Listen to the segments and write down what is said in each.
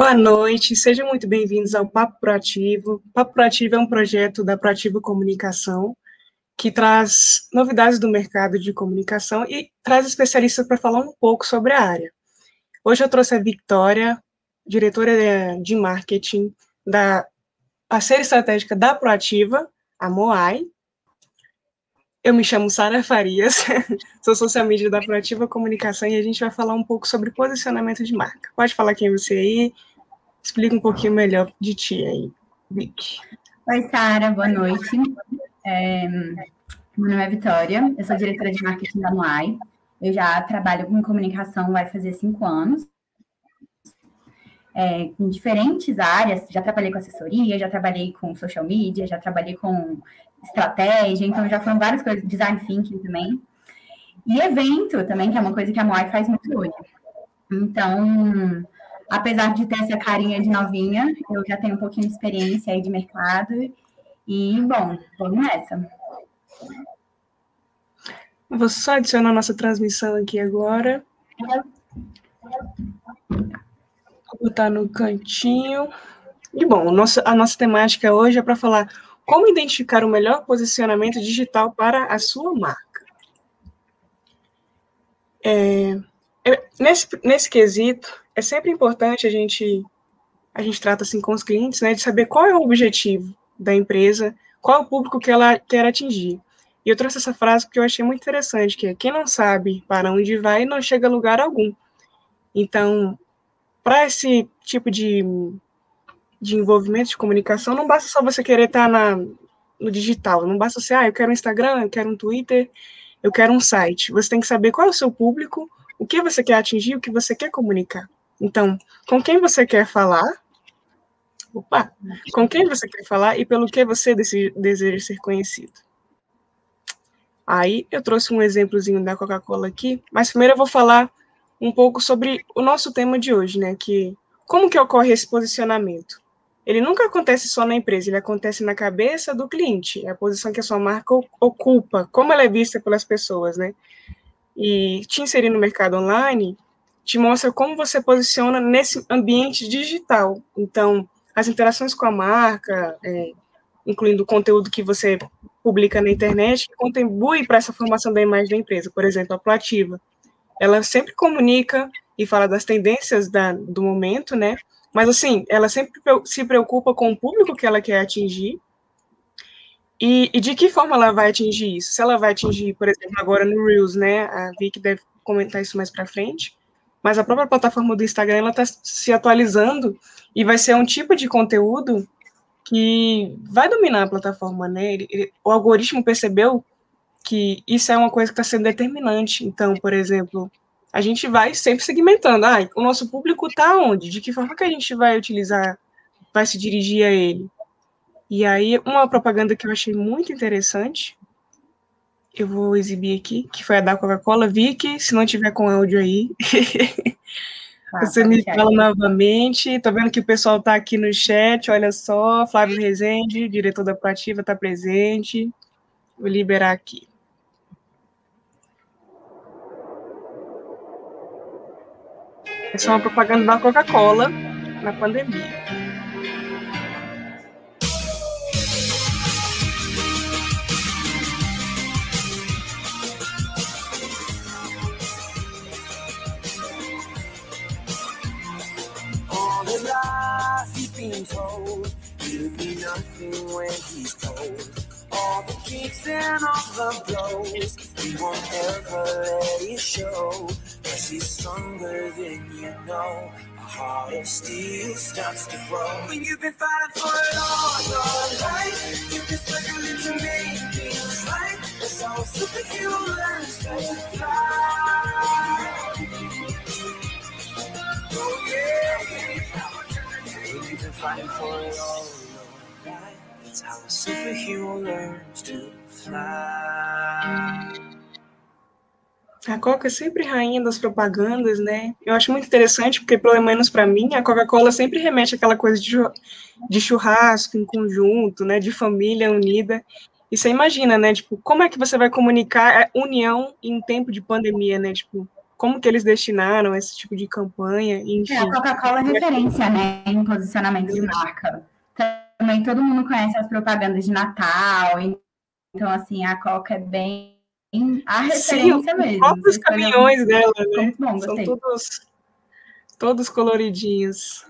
Boa noite, sejam muito bem-vindos ao Papo Proativo. Papo Proativo é um projeto da Proativo Comunicação que traz novidades do mercado de comunicação e traz especialistas para falar um pouco sobre a área. Hoje eu trouxe a Victoria, diretora de marketing da parceira estratégica da Proativa, a Moai. Eu me chamo Sara Farias, sou social media da Proativa Comunicação e a gente vai falar um pouco sobre posicionamento de marca. Pode falar quem é você aí, explica um pouquinho melhor de ti aí, Vic. Oi, Sara, boa noite. É, meu nome é Vitória, eu sou diretora de marketing da Moai. Eu já trabalho com comunicação, vai fazer cinco anos. É, em diferentes áreas, já trabalhei com assessoria, já trabalhei com social media, já trabalhei com estratégia, então já foram várias coisas, design thinking também. E evento também, que é uma coisa que a Moai faz muito hoje. Então, apesar de ter essa carinha de novinha, eu já tenho um pouquinho de experiência aí de mercado e, bom, vamos nessa. Vou só adicionar nossa transmissão aqui agora. Vou botar no cantinho. E bom, a nossa temática hoje é para falar como identificar o melhor posicionamento digital para a sua marca. É, nesse, nesse quesito, é sempre importante a gente, a gente trata assim com os clientes, né, de saber qual é o objetivo da empresa, qual é o público que ela quer atingir. E eu trouxe essa frase porque eu achei muito interessante, que é quem não sabe para onde vai não chega a lugar algum. Então, para esse tipo de, de envolvimento de comunicação, não basta só você querer estar na, no digital, não basta ser, ah, eu quero um Instagram, eu quero um Twitter, eu quero um site. Você tem que saber qual é o seu público, o que você quer atingir, o que você quer comunicar. Então, com quem você quer falar, opa, com quem você quer falar e pelo que você deseja ser conhecido. Aí eu trouxe um exemplozinho da Coca-Cola aqui, mas primeiro eu vou falar um pouco sobre o nosso tema de hoje, né? Que como que ocorre esse posicionamento? Ele nunca acontece só na empresa, ele acontece na cabeça do cliente, é a posição que a sua marca ocupa, como ela é vista pelas pessoas, né? E te inserir no mercado online te mostra como você posiciona nesse ambiente digital. Então, as interações com a marca, é, incluindo o conteúdo que você publica na internet, que contribui para essa formação da imagem da empresa. Por exemplo, a Proativa. Ela sempre comunica e fala das tendências da, do momento, né? Mas, assim, ela sempre se preocupa com o público que ela quer atingir e, e, de que forma ela vai atingir isso? Se ela vai atingir, por exemplo, agora no Reels, né? A Vicky deve comentar isso mais para frente. Mas a própria plataforma do Instagram ela está se atualizando e vai ser um tipo de conteúdo que vai dominar a plataforma, né? Ele, ele, o algoritmo percebeu que isso é uma coisa que está sendo determinante. Então, por exemplo, a gente vai sempre segmentando. Ah, o nosso público está onde? De que forma que a gente vai utilizar, vai se dirigir a ele? E aí, uma propaganda que eu achei muito interessante, eu vou exibir aqui, que foi a da Coca-Cola. Vicky, se não tiver com áudio aí, Ah, Você me fala novamente. Tô vendo que o pessoal está aqui no chat. Olha só, Flávio Rezende, diretor da Proativa, está presente. Vou liberar aqui. Essa é uma propaganda da Coca-Cola na pandemia. Being told he'll be nothing when he's told. All the kicks and all the blows, he won't ever let it show. Cause he's stronger than you know. A heart of steel starts to grow. When you've been fighting for it all your life, you've been struggling to make things right. That's how a superhero learns to fly. Fighting for it all how a superhero learns to fly. A Coca é sempre rainha das propagandas, né? Eu acho muito interessante, porque, pelo menos para mim, a Coca-Cola sempre remete àquela coisa de churrasco em conjunto, né? De família unida. E você imagina, né? Tipo, como é que você vai comunicar a união em tempo de pandemia, né? Tipo, como que eles destinaram esse tipo de campanha, enfim. É, a Coca-Cola é referência, né, em posicionamento de marca. Também todo mundo conhece as propagandas de Natal, então, assim, a Coca é bem a referência Sim, mesmo. Os caminhões dela, né? Bom, São todos, todos coloridinhos.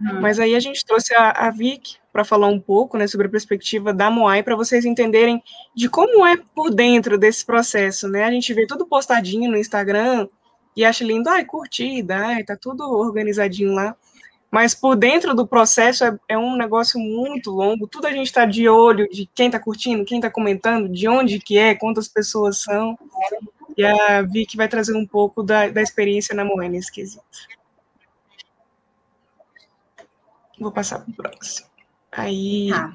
Uhum. Mas aí a gente trouxe a, a Vic para falar um pouco né, sobre a perspectiva da Moai, para vocês entenderem de como é por dentro desse processo. Né? A gente vê tudo postadinho no Instagram e acha lindo, ai, curtida, ai, tá tudo organizadinho lá. Mas por dentro do processo é, é um negócio muito longo, tudo a gente está de olho de quem está curtindo, quem está comentando, de onde que é, quantas pessoas são. E a Vicky vai trazer um pouco da, da experiência na Moé nesse quesito. Vou passar para o próximo. Aí. Tá.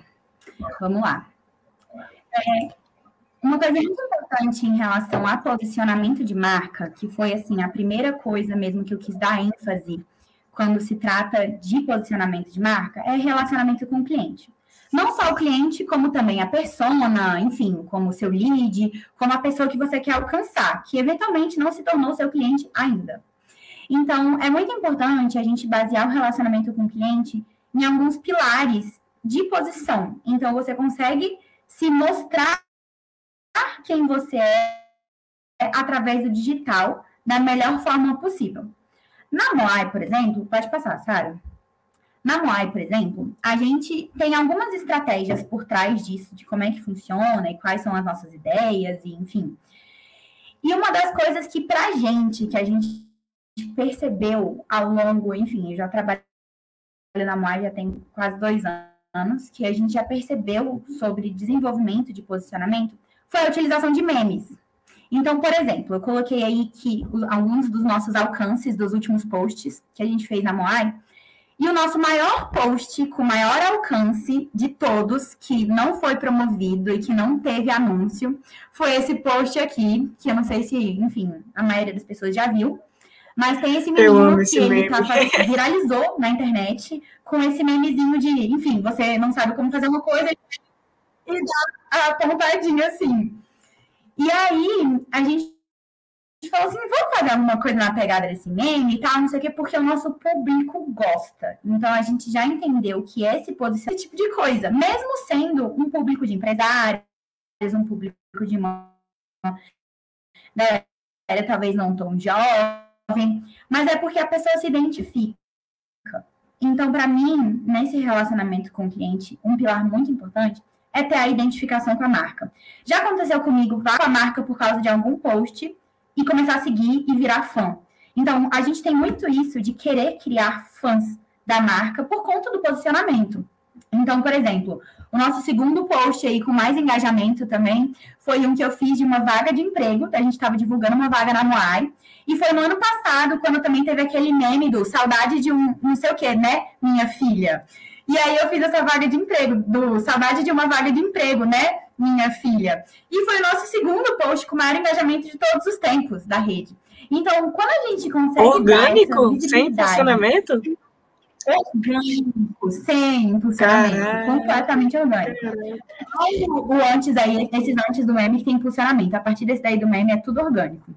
Vamos lá. É, uma coisa muito importante em relação a posicionamento de marca, que foi assim a primeira coisa mesmo que eu quis dar ênfase quando se trata de posicionamento de marca, é relacionamento com o cliente. Não só o cliente, como também a persona, enfim, como o seu lead, como a pessoa que você quer alcançar, que eventualmente não se tornou seu cliente ainda. Então, é muito importante a gente basear o relacionamento com o cliente em alguns pilares de posição. Então, você consegue se mostrar quem você é através do digital da melhor forma possível. Na Moai, por exemplo, pode passar, Sara. Na Moai, por exemplo, a gente tem algumas estratégias por trás disso, de como é que funciona e quais são as nossas ideias, e enfim. E uma das coisas que pra gente, que a gente percebeu ao longo, enfim, eu já trabalhei na Moai já tem quase dois anos, anos que a gente já percebeu sobre desenvolvimento de posicionamento foi a utilização de memes. Então, por exemplo, eu coloquei aí que alguns dos nossos alcances dos últimos posts que a gente fez na Moai, e o nosso maior post com maior alcance de todos, que não foi promovido e que não teve anúncio, foi esse post aqui, que eu não sei se, enfim, a maioria das pessoas já viu, mas tem esse menino que ele tá, viralizou na internet com esse memezinho de, enfim, você não sabe como fazer uma coisa e dá a pontadinha assim. E aí, a gente falou assim, vamos fazer alguma coisa na pegada desse meme e tal, não sei o quê, porque o nosso público gosta. Então, a gente já entendeu que esse posicionamento, esse tipo de coisa, mesmo sendo um público de empresários, um público de uma... Né, talvez não tão jovem, jovem, mas é porque a pessoa se identifica. Então, para mim, nesse relacionamento com o cliente, um pilar muito importante é ter a identificação com a marca. Já aconteceu comigo vá com a marca por causa de algum post e começar a seguir e virar fã. Então, a gente tem muito isso de querer criar fãs da marca por conta do posicionamento. Então, por exemplo, o nosso segundo post aí com mais engajamento também foi um que eu fiz de uma vaga de emprego. A gente estava divulgando uma vaga na Moai. E foi no ano passado, quando também teve aquele meme do saudade de um não sei o quê, né, minha filha. E aí eu fiz essa vaga de emprego, do saudade de uma vaga de emprego, né, minha filha. E foi o nosso segundo post com o maior engajamento de todos os tempos da rede. Então, quando a gente consegue. Orgânico? Sem funcionamento? Orgânico, sem impulsionamento, completamente orgânico. O, o antes aí, esses antes do meme que tem impulsionamento. A partir desse daí do meme é tudo orgânico.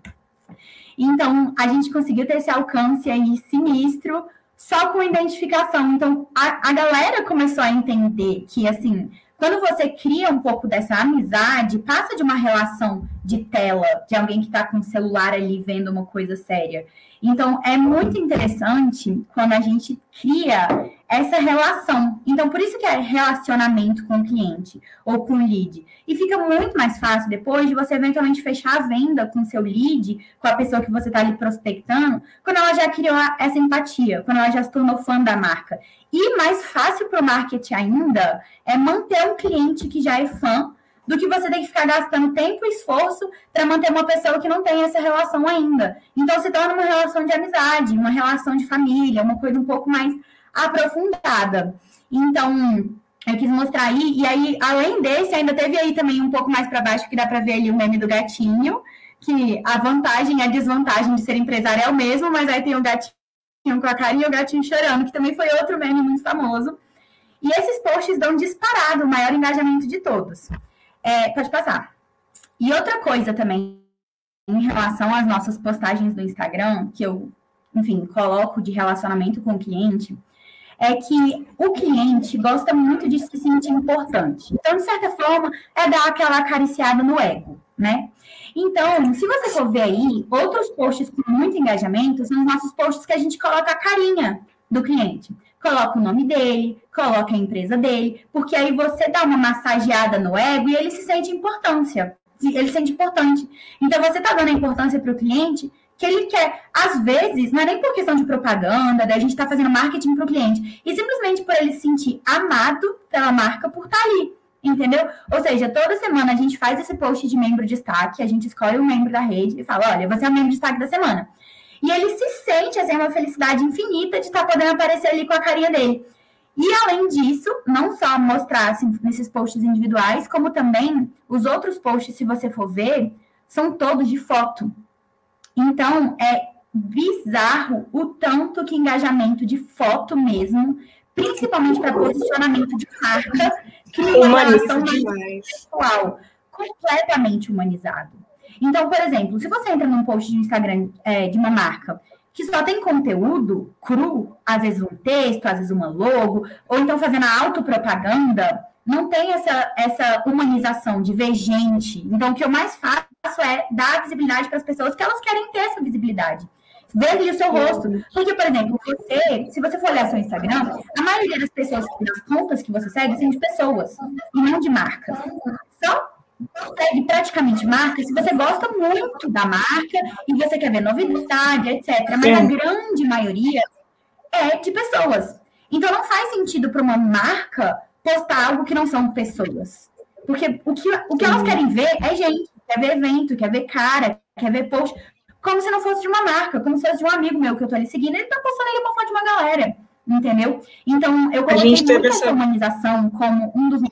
Então, a gente conseguiu ter esse alcance aí sinistro só com identificação. Então, a, a galera começou a entender que, assim, quando você cria um pouco dessa amizade, passa de uma relação de tela, de alguém que está com o celular ali vendo uma coisa séria. Então, é muito interessante quando a gente cria essa relação. Então, por isso que é relacionamento com o cliente ou com o lead. E fica muito mais fácil depois de você eventualmente fechar a venda com seu lead, com a pessoa que você está ali prospectando, quando ela já criou essa empatia, quando ela já se tornou fã da marca. E mais fácil para o marketing ainda é manter um cliente que já é fã do que você tem que ficar gastando tempo e esforço para manter uma pessoa que não tem essa relação ainda. Então se torna uma relação de amizade, uma relação de família, uma coisa um pouco mais aprofundada. Então, eu quis mostrar aí, e aí, além desse, ainda teve aí também um pouco mais para baixo, que dá para ver ali o meme do gatinho, que a vantagem e a desvantagem de ser empresário é o mesmo, mas aí tem o gatinho com a carinha e o gatinho chorando, que também foi outro meme muito famoso. E esses posts dão disparado o maior engajamento de todos. É, pode passar. E outra coisa também em relação às nossas postagens do Instagram, que eu, enfim, coloco de relacionamento com o cliente, é que o cliente gosta muito de se sentir importante. Então, de certa forma, é dar aquela acariciada no ego, né? Então, se você for ver aí, outros posts com muito engajamento são os nossos posts que a gente coloca a carinha do cliente. Coloca o nome dele, coloca a empresa dele, porque aí você dá uma massageada no ego e ele se sente importância. Ele se sente importante. Então, você está dando a importância para o cliente que ele quer. Às vezes, não é nem por questão de propaganda, da gente estar tá fazendo marketing para o cliente, e simplesmente por ele se sentir amado pela marca por estar tá ali. Entendeu? Ou seja, toda semana a gente faz esse post de membro de destaque, a gente escolhe um membro da rede e fala: olha, você é o membro de destaque da semana. E ele se sente, assim, uma felicidade infinita de estar tá podendo aparecer ali com a carinha dele. E além disso, não só mostrar assim, nesses posts individuais, como também os outros posts, se você for ver, são todos de foto. Então, é bizarro o tanto que engajamento de foto mesmo, principalmente para posicionamento de marca, cria uma relação mais pessoal, completamente humanizado. Então, por exemplo, se você entra num post de Instagram é, de uma marca que só tem conteúdo cru, às vezes um texto, às vezes uma logo, ou então fazendo a autopropaganda, não tem essa, essa humanização de ver gente. Então, o que eu mais faço é dar visibilidade para as pessoas que elas querem ter essa visibilidade. Ver o seu rosto. Porque, por exemplo, você, se você for olhar seu Instagram, a maioria das pessoas, das contas que você segue, são de pessoas e não de marcas. Só segue praticamente marcas se você gosta muito da marca e você quer ver novidade, etc. Mas a grande maioria é de pessoas. Então, não faz sentido para uma marca postar algo que não são pessoas. Porque o que, o que elas querem ver é gente, quer ver evento, quer ver cara, quer ver post, como se não fosse de uma marca, como se fosse de um amigo meu que eu tô ali seguindo, ele tá postando ali uma foto de uma galera, entendeu? Então, eu coloquei muito essa humanização como um dos...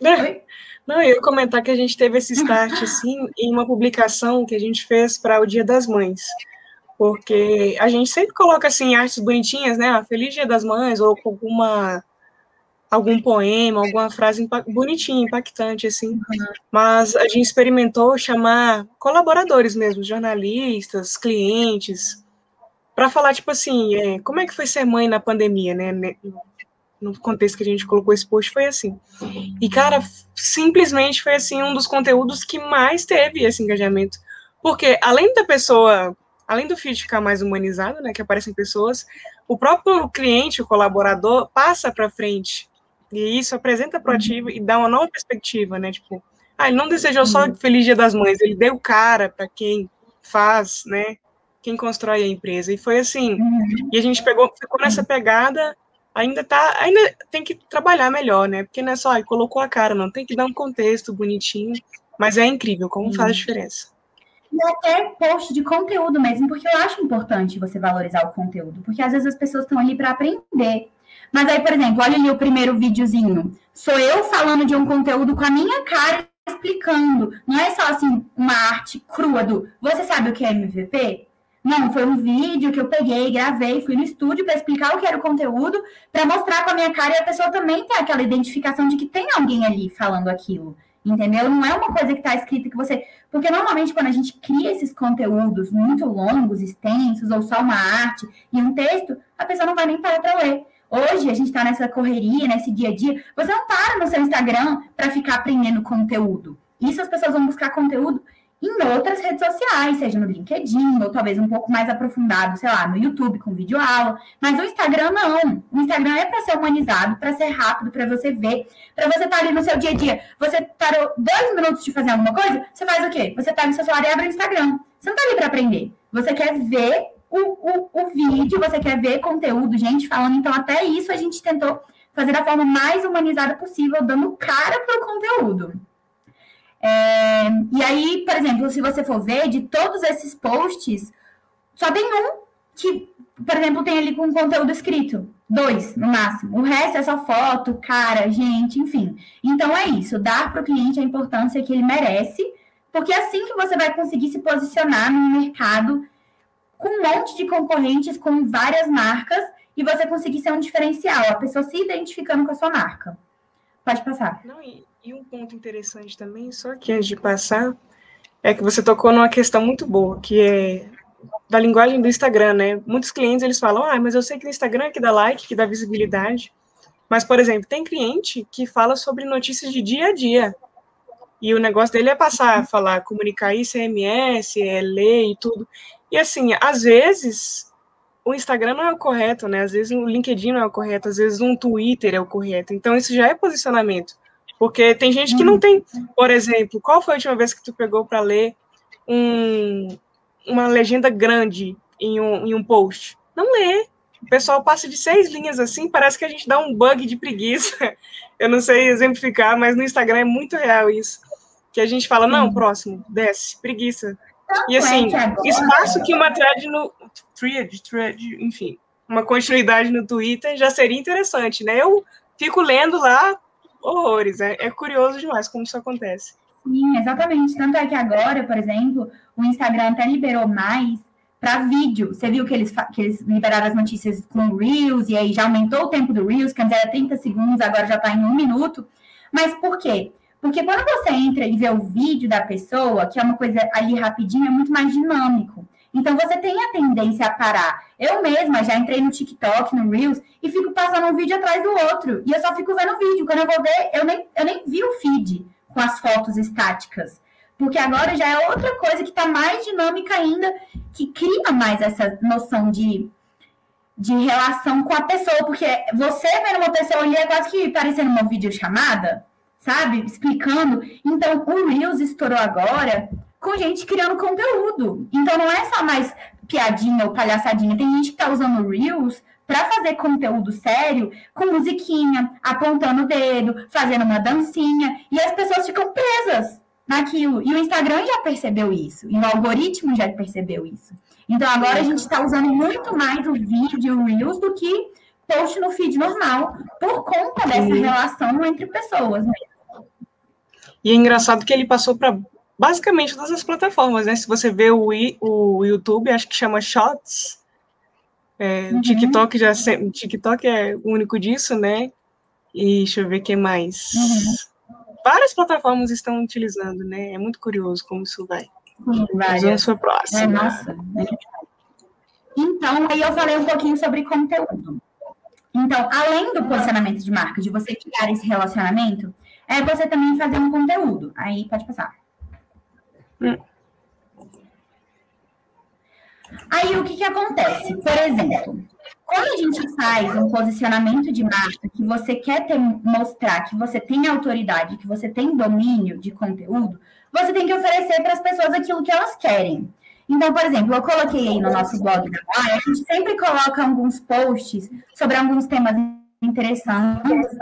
Oi? Não, eu ia comentar que a gente teve esse start, assim, em uma publicação que a gente fez para o Dia das Mães porque a gente sempre coloca assim artes bonitinhas, né? Ah, Feliz Dia das Mães ou com alguma algum poema, alguma frase bonitinha, impactante assim. Mas a gente experimentou chamar colaboradores mesmo, jornalistas, clientes, para falar tipo assim, é, como é que foi ser mãe na pandemia, né? No contexto que a gente colocou esse post foi assim. E cara, simplesmente foi assim um dos conteúdos que mais teve esse engajamento. Porque além da pessoa além do feed ficar mais humanizado, né, que aparecem pessoas, o próprio cliente, o colaborador, passa para frente. E isso apresenta proativo uhum. e dá uma nova perspectiva, né? Tipo, ah, ele não desejou só uhum. Feliz Dia das Mães, ele deu cara para quem faz, né? Quem constrói a empresa. E foi assim. Uhum. E a gente pegou, ficou nessa pegada, ainda tá, ainda tem que trabalhar melhor, né? Porque não é só, ah, colocou a cara, não, tem que dar um contexto bonitinho, mas é incrível como faz a diferença e até post de conteúdo mesmo, porque eu acho importante você valorizar o conteúdo, porque às vezes as pessoas estão ali para aprender. Mas aí, por exemplo, olha ali o primeiro videozinho. Sou eu falando de um conteúdo com a minha cara explicando. Não é só assim uma arte crua do você sabe o que é MVP? Não, foi um vídeo que eu peguei, gravei, fui no estúdio para explicar o que era o conteúdo, para mostrar com a minha cara e a pessoa também ter aquela identificação de que tem alguém ali falando aquilo entendeu? Não é uma coisa que está escrita que você. Porque normalmente, quando a gente cria esses conteúdos muito longos, extensos, ou só uma arte e um texto, a pessoa não vai nem parar para ler. Hoje, a gente está nessa correria, nesse dia a dia. Você não para no seu Instagram para ficar aprendendo conteúdo. Isso as pessoas vão buscar conteúdo em outras redes sociais, seja no LinkedIn, ou talvez um pouco mais aprofundado, sei lá, no YouTube com vídeo aula. Mas o Instagram não. O Instagram é para ser humanizado, para ser rápido, para você ver, para você estar tá ali no seu dia a dia. Você parou dois minutos de fazer alguma coisa, você faz o quê? Você pega o seu celular e abre o Instagram. Você não está ali para aprender. Você quer ver o, o, o vídeo, você quer ver conteúdo, gente falando. Então, até isso a gente tentou fazer da forma mais humanizada possível, dando cara para o conteúdo. É, e aí, por exemplo, se você for ver, de todos esses posts, só tem um que, por exemplo, tem ali com conteúdo escrito. Dois, no máximo. O resto é só foto, cara, gente, enfim. Então é isso, dar para o cliente a importância que ele merece, porque é assim que você vai conseguir se posicionar no mercado com um monte de concorrentes, com várias marcas, e você conseguir ser um diferencial, a pessoa se identificando com a sua marca. Pode passar. Não, e, e um ponto interessante também, só que antes de passar, é que você tocou numa questão muito boa, que é da linguagem do Instagram, né? Muitos clientes eles falam, ah, mas eu sei que no Instagram é que dá like, que dá visibilidade. Mas, por exemplo, tem cliente que fala sobre notícias de dia a dia. E o negócio dele é passar, falar, comunicar ICMS, é ler e tudo. E assim, às vezes o Instagram não é o correto, né? Às vezes o LinkedIn não é o correto, às vezes um Twitter é o correto. Então isso já é posicionamento. Porque tem gente que não tem, por exemplo, qual foi a última vez que tu pegou para ler um, uma legenda grande em um, em um post? Não lê. O pessoal passa de seis linhas assim, parece que a gente dá um bug de preguiça. Eu não sei exemplificar, mas no Instagram é muito real isso que a gente fala, não, próximo, desce, preguiça. E assim, espaço que uma thread no. Thread, thread, enfim, uma continuidade no Twitter já seria interessante, né? Eu fico lendo lá horrores. É, é curioso demais como isso acontece. Sim, exatamente. Tanto é que agora, por exemplo, o Instagram até liberou mais para vídeo. Você viu que eles, que eles liberaram as notícias com Reels, e aí já aumentou o tempo do Reels, que antes era 30 segundos, agora já está em um minuto. Mas por quê? Porque quando você entra e vê o vídeo da pessoa, que é uma coisa ali rapidinho, é muito mais dinâmico. Então você tem a tendência a parar. Eu mesma já entrei no TikTok, no Reels, e fico passando um vídeo atrás do outro. E eu só fico vendo o vídeo. Quando eu vou ver, eu nem, eu nem vi o feed com as fotos estáticas. Porque agora já é outra coisa que está mais dinâmica ainda, que cria mais essa noção de, de relação com a pessoa. Porque você vendo uma pessoa ali é quase que parecendo uma videochamada sabe? Explicando. Então, o Reels estourou agora com gente criando conteúdo. Então, não é só mais piadinha ou palhaçadinha. Tem gente que tá usando o Reels para fazer conteúdo sério, com musiquinha, apontando o dedo, fazendo uma dancinha, e as pessoas ficam presas naquilo. E o Instagram já percebeu isso, e o algoritmo já percebeu isso. Então agora a gente está usando muito mais o vídeo, o Reels, do que post no feed normal, por conta dessa relação entre pessoas mesmo. E é engraçado que ele passou para basicamente todas as plataformas, né? Se você vê o, o YouTube, acho que chama Shots. É, uhum. TikTok já o TikTok é o único disso, né? E deixa eu ver quem mais. Uhum. Várias plataformas estão utilizando, né? É muito curioso como isso vai. Sim, vamos para o próximo. É, nossa. Então, aí eu falei um pouquinho sobre conteúdo. Então, além do posicionamento de marca, de você criar esse relacionamento, é você também fazer um conteúdo. Aí pode passar. Hum. Aí o que, que acontece? Por exemplo, quando a gente faz um posicionamento de marca que você quer ter, mostrar que você tem autoridade, que você tem domínio de conteúdo, você tem que oferecer para as pessoas aquilo que elas querem. Então, por exemplo, eu coloquei aí no nosso blog da a gente sempre coloca alguns posts sobre alguns temas interessantes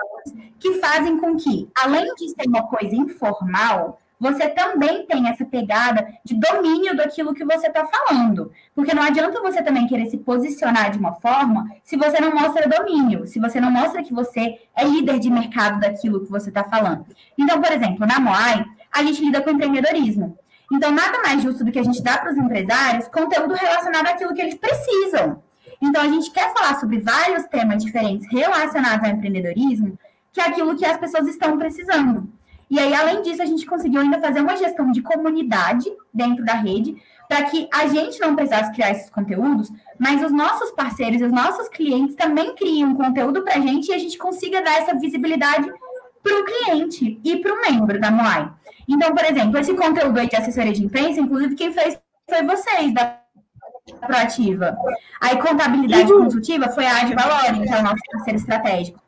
que fazem com que, além de ser uma coisa informal, você também tem essa pegada de domínio daquilo que você está falando. Porque não adianta você também querer se posicionar de uma forma se você não mostra domínio, se você não mostra que você é líder de mercado daquilo que você está falando. Então, por exemplo, na Moai, a gente lida com empreendedorismo. Então, nada mais justo do que a gente dar para os empresários conteúdo relacionado àquilo que eles precisam. Então, a gente quer falar sobre vários temas diferentes relacionados ao empreendedorismo, que é aquilo que as pessoas estão precisando. E aí, além disso, a gente conseguiu ainda fazer uma gestão de comunidade dentro da rede, para que a gente não precisasse criar esses conteúdos, mas os nossos parceiros, os nossos clientes também criem conteúdo para a gente e a gente consiga dar essa visibilidade para o cliente e para o membro da Moai. Então, por exemplo, esse conteúdo aí de assessoria de imprensa, inclusive quem fez foi vocês, da proativa. Aí, contabilidade uhum. consultiva foi a Ad Valorem, que é o nosso parceiro estratégico.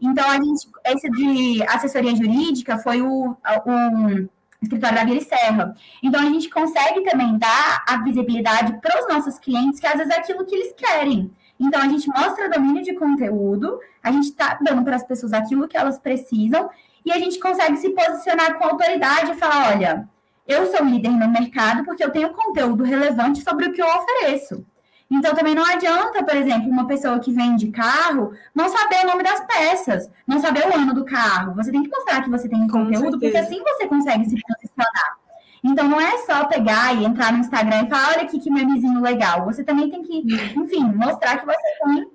Então, a gente, esse de assessoria jurídica foi o, o escritório da Vila Serra. Então, a gente consegue também dar a visibilidade para os nossos clientes, que às vezes é aquilo que eles querem. Então, a gente mostra domínio de conteúdo, a gente está dando para as pessoas aquilo que elas precisam, e a gente consegue se posicionar com autoridade e falar: olha, eu sou líder no mercado porque eu tenho conteúdo relevante sobre o que eu ofereço. Então, também não adianta, por exemplo, uma pessoa que vende carro não saber o nome das peças, não saber o ano do carro. Você tem que mostrar que você tem Com conteúdo, certeza. porque assim você consegue se posicionar. Então, não é só pegar e entrar no Instagram e falar, olha aqui que meu vizinho legal. Você também tem que, enfim, mostrar que você tem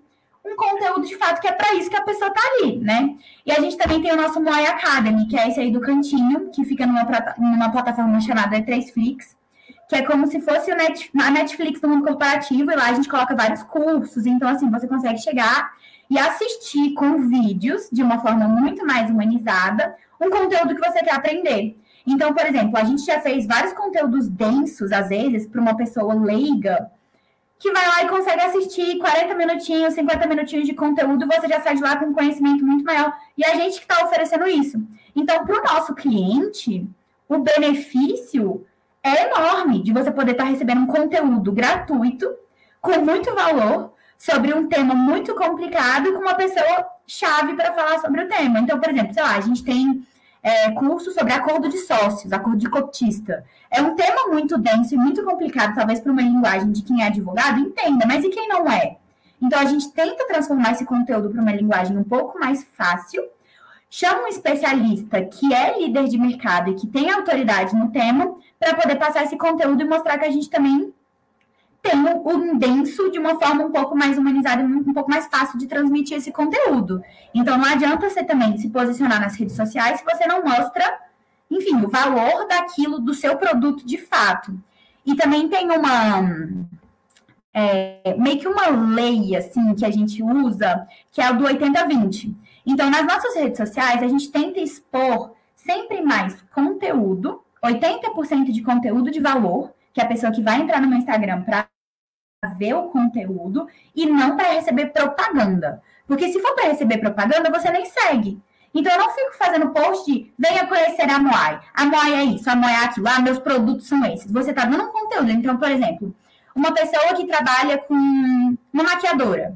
um conteúdo de fato que é para isso que a pessoa está ali, né? E a gente também tem o nosso Moai Academy, que é esse aí do cantinho, que fica numa, numa plataforma chamada E3Flix, que é como se fosse a Netflix do mundo corporativo, e lá a gente coloca vários cursos, então assim, você consegue chegar e assistir com vídeos de uma forma muito mais humanizada um conteúdo que você quer aprender. Então, por exemplo, a gente já fez vários conteúdos densos, às vezes, para uma pessoa leiga, que vai lá e consegue assistir 40 minutinhos, 50 minutinhos de conteúdo, você já sai de lá com um conhecimento muito maior. E a gente que está oferecendo isso. Então, para o nosso cliente, o benefício é enorme de você poder estar tá recebendo um conteúdo gratuito, com muito valor, sobre um tema muito complicado, com uma pessoa chave para falar sobre o tema. Então, por exemplo, sei lá, a gente tem é, curso sobre acordo de sócios, acordo de cotista. É um tema muito denso e muito complicado, talvez para uma linguagem de quem é advogado entenda, mas e quem não é? Então, a gente tenta transformar esse conteúdo para uma linguagem um pouco mais fácil, chama um especialista que é líder de mercado e que tem autoridade no tema, para poder passar esse conteúdo e mostrar que a gente também tem um denso de uma forma um pouco mais humanizada um pouco mais fácil de transmitir esse conteúdo. Então, não adianta você também se posicionar nas redes sociais se você não mostra, enfim, o valor daquilo, do seu produto de fato. E também tem uma. É, meio que uma lei, assim, que a gente usa, que é o do 80-20. Então, nas nossas redes sociais, a gente tenta expor sempre mais conteúdo, 80% de conteúdo de valor, que é a pessoa que vai entrar no meu Instagram para ver o conteúdo e não para receber propaganda. Porque se for para receber propaganda, você nem segue. Então eu não fico fazendo post de venha conhecer a Moai. A Moai é isso, a Moai é aquilo. Ah, meus produtos são esses. Você está dando um conteúdo. Então, por exemplo, uma pessoa que trabalha com uma maquiadora.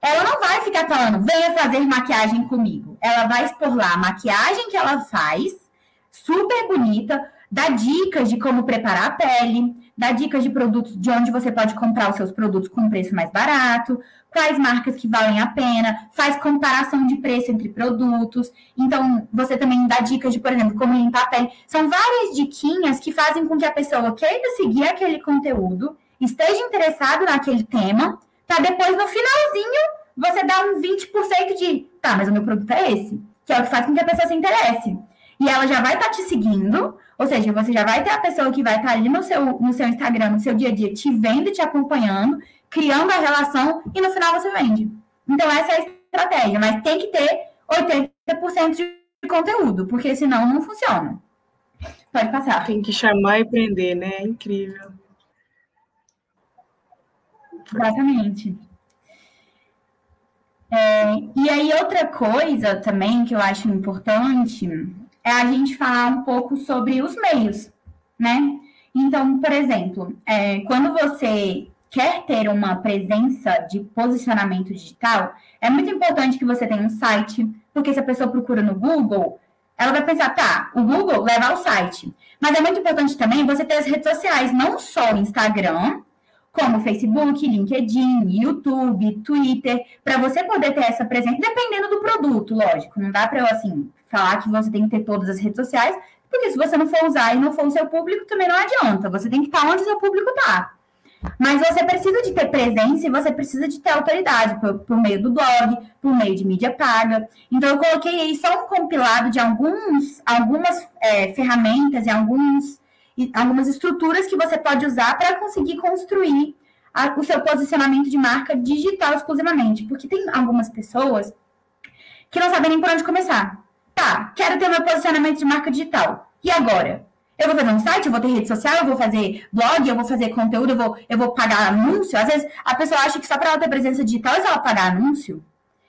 Ela não vai ficar falando, venha fazer maquiagem comigo. Ela vai expor lá a maquiagem que ela faz, super bonita, dá dicas de como preparar a pele, dá dicas de produtos de onde você pode comprar os seus produtos com preço mais barato, quais marcas que valem a pena, faz comparação de preço entre produtos. Então, você também dá dicas de, por exemplo, como limpar a pele. São várias diquinhas que fazem com que a pessoa queira seguir aquele conteúdo, esteja interessado naquele tema, para depois, no finalzinho, você dar um 20% de, tá, mas o meu produto é esse, que é o que faz com que a pessoa se interesse. E ela já vai estar tá te seguindo, ou seja, você já vai ter a pessoa que vai estar ali no seu, no seu Instagram, no seu dia a dia, te vendo e te acompanhando, criando a relação e no final você vende. Então, essa é a estratégia, mas tem que ter 80% de conteúdo, porque senão não funciona. Pode passar. Tem que chamar e prender, né? É incrível. Exatamente. É, e aí, outra coisa também que eu acho importante é a gente falar um pouco sobre os meios, né? Então, por exemplo, é, quando você quer ter uma presença de posicionamento digital, é muito importante que você tenha um site, porque se a pessoa procura no Google, ela vai pensar, tá, o Google leva ao site. Mas é muito importante também você ter as redes sociais, não só o Instagram, como Facebook, LinkedIn, YouTube, Twitter, para você poder ter essa presença, dependendo do produto, lógico. Não dá para eu, assim, falar que você tem que ter todas as redes sociais, porque se você não for usar e não for o seu público, também não adianta. Você tem que estar onde o seu público está. Mas você precisa de ter presença e você precisa de ter autoridade por, por, meio do blog, por meio de mídia paga. Então, eu coloquei aí só um compilado de alguns, algumas é, ferramentas e alguns, algumas estruturas que você pode usar para conseguir construir a, o seu posicionamento de marca digital exclusivamente. Porque tem algumas pessoas que não sabem nem por onde começar. Tá, quero ter meu posicionamento de marca digital. E agora? Eu vou fazer um site, eu vou ter rede social, eu vou fazer blog, eu vou fazer conteúdo, eu vou, eu vou pagar anúncio. Às vezes a pessoa acha que só para ela ter presença digital é ela pagar anúncio.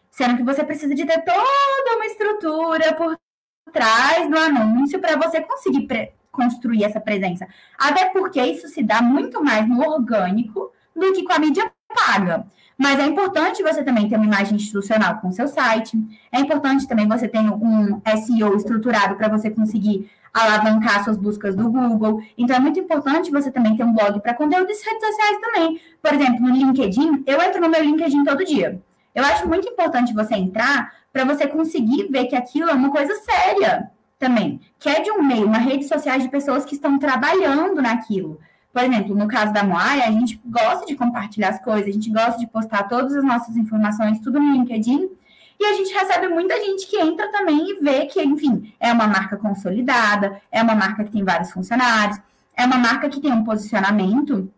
Sendo que você precisa de ter toda uma estrutura por trás do anúncio para você conseguir construir essa presença. Até porque isso se dá muito mais no orgânico do que com a mídia paga. Mas é importante você também ter uma imagem institucional com o seu site. É importante também você ter um SEO estruturado para você conseguir alavancar suas buscas do Google. Então, é muito importante você também ter um blog para conteúdo e redes sociais também. Por exemplo, no LinkedIn, eu entro no meu LinkedIn todo dia. Eu acho muito importante você entrar para você conseguir ver que aquilo é uma coisa séria também, que é de um meio, uma rede social de pessoas que estão trabalhando naquilo Por exemplo, no caso da Moai, a gente gosta de compartilhar as coisas, a gente gosta de postar todas as nossas informações, tudo no LinkedIn, e a gente recebe muita gente que entra também e vê que, enfim, é uma marca consolidada, é uma marca que tem vários funcionários, é uma marca que tem um posicionamento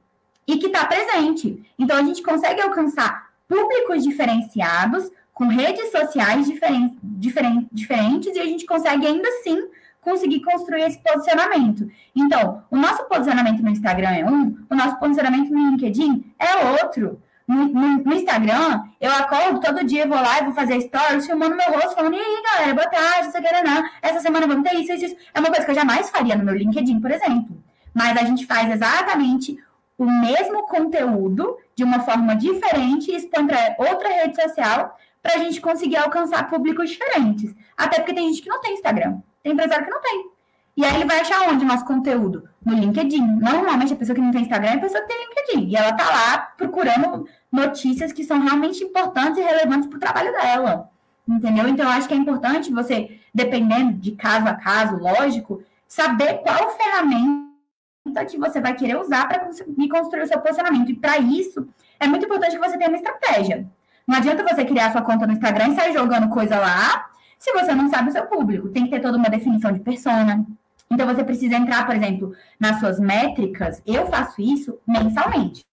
e que está presente. Então, a gente consegue alcançar públicos diferenciados, com redes sociais diferentes, diferentes, diferentes, e a gente consegue ainda assim conseguir construir esse posicionamento. Então, o nosso posicionamento no Instagram é um, o nosso posicionamento no LinkedIn é outro. No, no, no, Instagram, eu acordo todo dia, vou lá e vou fazer stories, filmando meu rosto, falando, e aí, galera, boa tarde, você quer não? Essa semana vamos ter isso, isso, isso. É uma coisa que eu jamais faria no meu LinkedIn, por exemplo. Mas a gente faz exatamente o mesmo conteúdo de uma forma diferente e expõe para outra rede social para a gente conseguir alcançar públicos diferentes. Até porque tem gente que não tem Instagram, tem empresário que não tem. E aí ele vai achar onde nosso conteúdo? No LinkedIn. Normalmente a pessoa que não tem Instagram é a pessoa que tem LinkedIn. E ela tá lá procurando notícias que são realmente importantes e relevantes para o trabalho dela. Entendeu? Então, eu acho que é importante você, dependendo de caso a caso, lógico, saber qual ferramenta que você vai querer usar para conseguir construir o seu posicionamento. E para isso, é muito importante que você tenha uma estratégia. Não adianta você criar sua conta no Instagram e sair jogando coisa lá se você não sabe o seu público. Tem que ter toda uma definição de persona. Então, você precisa entrar, por exemplo, nas suas métricas. Eu faço isso mensalmente.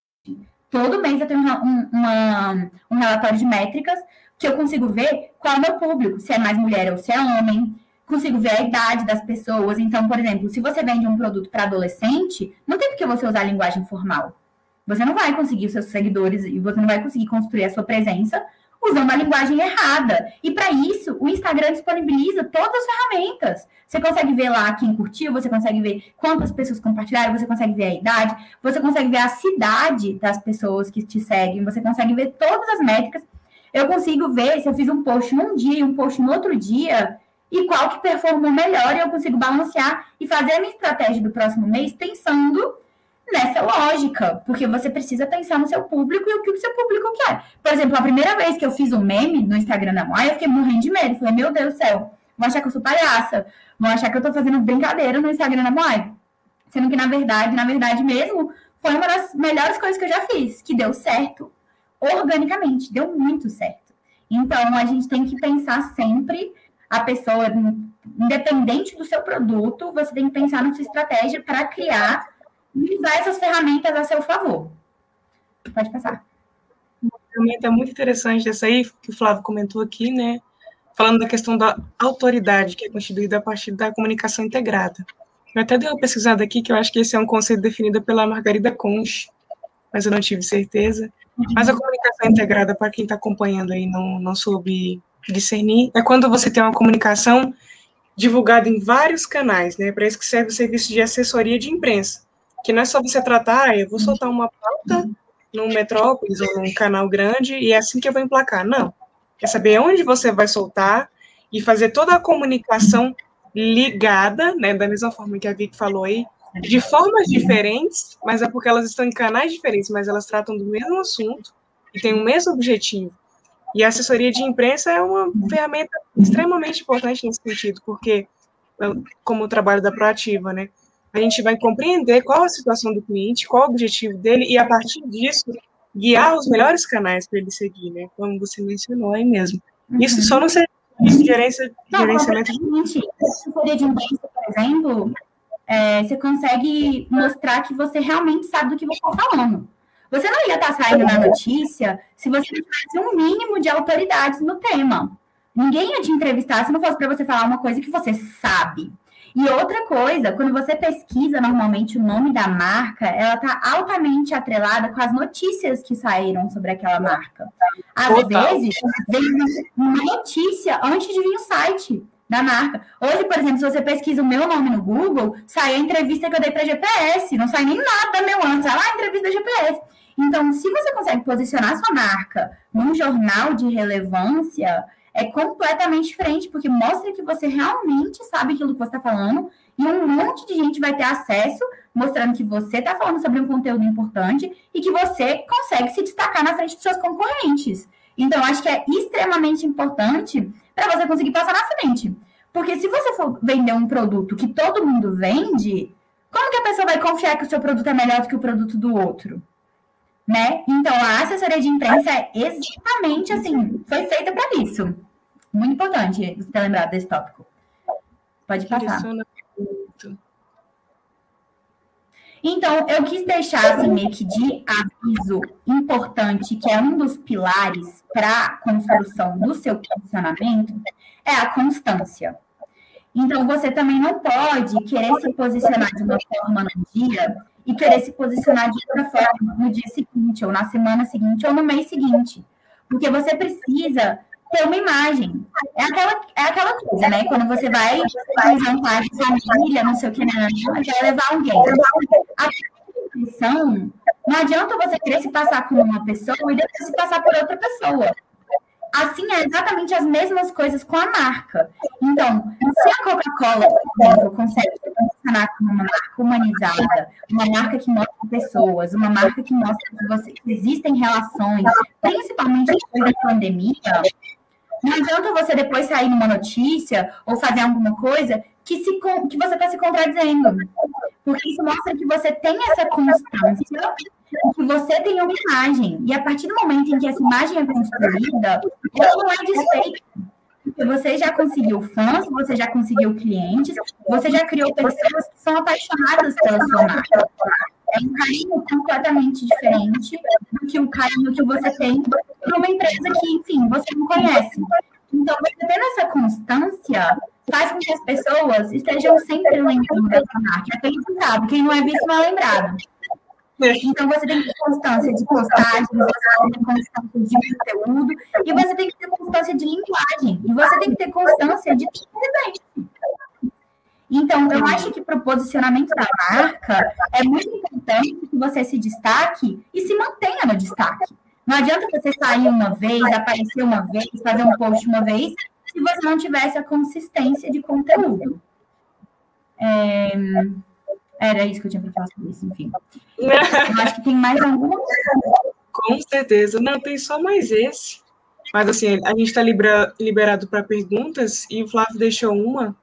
Todo mês eu tenho um, uma, um relatório de métricas que eu consigo ver qual é o meu público, se é mais mulher ou se é homem, consigo ver a idade das pessoas. Então, por exemplo, se você vende um produto para adolescente, não tem por que você usar linguagem formal. Você não vai conseguir os seus seguidores e você não vai conseguir construir a sua presença usando a linguagem errada. E para isso, o Instagram disponibiliza todas as ferramentas. Você consegue ver lá quem curtiu, você consegue ver quantas pessoas compartilharam, você consegue ver a idade, você consegue ver a cidade das pessoas que te seguem, você consegue ver todas as métricas. Eu consigo ver se eu fiz um post num dia e um post no outro dia, e qual que performou melhor, e eu consigo balancear e fazer a minha estratégia do próximo mês pensando nessa lógica, porque você precisa pensar no seu público e o que o seu público quer. Por exemplo, a primeira vez que eu fiz um meme no Instagram da Moai, eu fiquei morrendo de medo. Falei, meu Deus do céu, vão achar que eu sou palhaça, vão achar que eu tô fazendo brincadeira no Instagram da Moai. Sendo que, na verdade, na verdade mesmo, foi uma das melhores coisas que eu já fiz, que deu certo organicamente, deu muito certo. Então, a gente tem que pensar sempre a pessoa, independente do seu produto, você tem que pensar na sua estratégia para criar usar essas ferramentas a seu favor. Pode passar. Uma ferramenta muito interessante essa aí, que o Flávio comentou aqui, né? Falando da questão da autoridade, que é constituída a partir da comunicação integrada. Eu até dei uma pesquisada aqui, que eu acho que esse é um conceito definido pela Margarida Conch, mas eu não tive certeza. Mas a comunicação integrada, para quem está acompanhando aí, não, não soube discernir, é quando você tem uma comunicação divulgada em vários canais, né? Para isso que serve o serviço de assessoria de imprensa que não é só você tratar, ah, eu vou soltar uma pauta num Metrópolis ou num canal grande e é assim que eu vou emplacar. Não. É saber onde você vai soltar e fazer toda a comunicação ligada, né, da mesma forma que a Vicky falou aí, de formas diferentes, mas é porque elas estão em canais diferentes, mas elas tratam do mesmo assunto e têm o mesmo objetivo. E a assessoria de imprensa é uma ferramenta extremamente importante nesse sentido, porque, como o trabalho da Proativa, né, a gente vai compreender qual a situação do cliente, qual o objetivo dele, e a partir disso, guiar os melhores canais para ele seguir, né? Como você mencionou aí mesmo. Uhum. Isso só no serviço de gerência, Não, gerenciamento de. Assessoria de imprensa, por exemplo, é, você consegue mostrar que você realmente sabe do que você está falando. Você não ia estar tá saindo na notícia se você tivesse um mínimo de autoridades no tema. Ninguém ia te entrevistar se não fosse para você falar uma coisa que você sabe. E outra coisa, quando você pesquisa normalmente o nome da marca, ela está altamente atrelada com as notícias que saíram sobre aquela marca. Às Total. vezes, vem uma notícia antes de vir o site da marca. Hoje, por exemplo, se você pesquisa o meu nome no Google, sai a entrevista que eu dei para GPS, não sai nem nada meu antes, sai lá a entrevista da GPS. Então, se você consegue posicionar sua marca num jornal de relevância, é completamente diferente, porque mostra que você realmente sabe aquilo que você está falando e um monte de gente vai ter acesso, mostrando que você está falando sobre um conteúdo importante e que você consegue se destacar na frente dos seus concorrentes. Então, acho que é extremamente importante para você conseguir passar na frente. Porque se você for vender um produto que todo mundo vende, como que a pessoa vai confiar que o seu produto é melhor do que o produto do outro? Né? Então, a assessoria de imprensa é exatamente assim, foi feita para isso. Muito importante você ter lembrado desse tópico. Pode passar. Então, eu quis deixar assim, meio que de aviso importante, que é um dos pilares para a construção do seu posicionamento, é a constância. Então, você também não pode querer se posicionar de uma forma no dia e querer se posicionar de outra forma no dia seguinte, ou na semana seguinte, ou no mês seguinte. Porque você precisa ter uma imagem. É aquela, é aquela coisa, né? Quando você vai um jantar de família, não sei o que, né? Vai levar alguém. A impressão, não adianta você querer se passar por uma pessoa e depois se passar por outra pessoa. Assim, é exatamente as mesmas coisas com a marca. Então, se a Coca-Cola, por exemplo, consegue funcionar como uma marca humanizada, uma marca que mostra pessoas, uma marca que mostra que, você, que existem relações, principalmente depois da pandemia, não adianta você depois sair numa notícia ou fazer alguma coisa que, se, que você está se contradizendo. Porque isso mostra que você tem essa constância que você tem uma imagem. E a partir do momento em que essa imagem é construída, ela não é desfeita. Você já conseguiu fãs, você já conseguiu clientes, você já criou pessoas que são apaixonadas pela sua marca. É um carinho completamente diferente do que o carinho que você tem por uma empresa que, enfim, você não conhece. Então, você tendo essa constância faz com que as pessoas estejam sempre lembrando dessa marca. É sabe, quem não é visto não é lembrado. Então, você tem que ter constância de postagem, você tem que ter constância de conteúdo, e você tem que ter constância de linguagem, e você tem que ter constância de presente. Então, eu acho que para o posicionamento da marca, é muito importante que você se destaque e se mantenha no destaque. Não adianta você sair uma vez, aparecer uma vez, fazer um post uma vez, se você não tivesse a consistência de conteúdo. É... Era isso que eu tinha para falar sobre isso, enfim. Eu acho que tem mais alguma coisa. Com certeza. Não, tem só mais esse. Mas, assim, a gente está liberado para perguntas e o Flávio deixou uma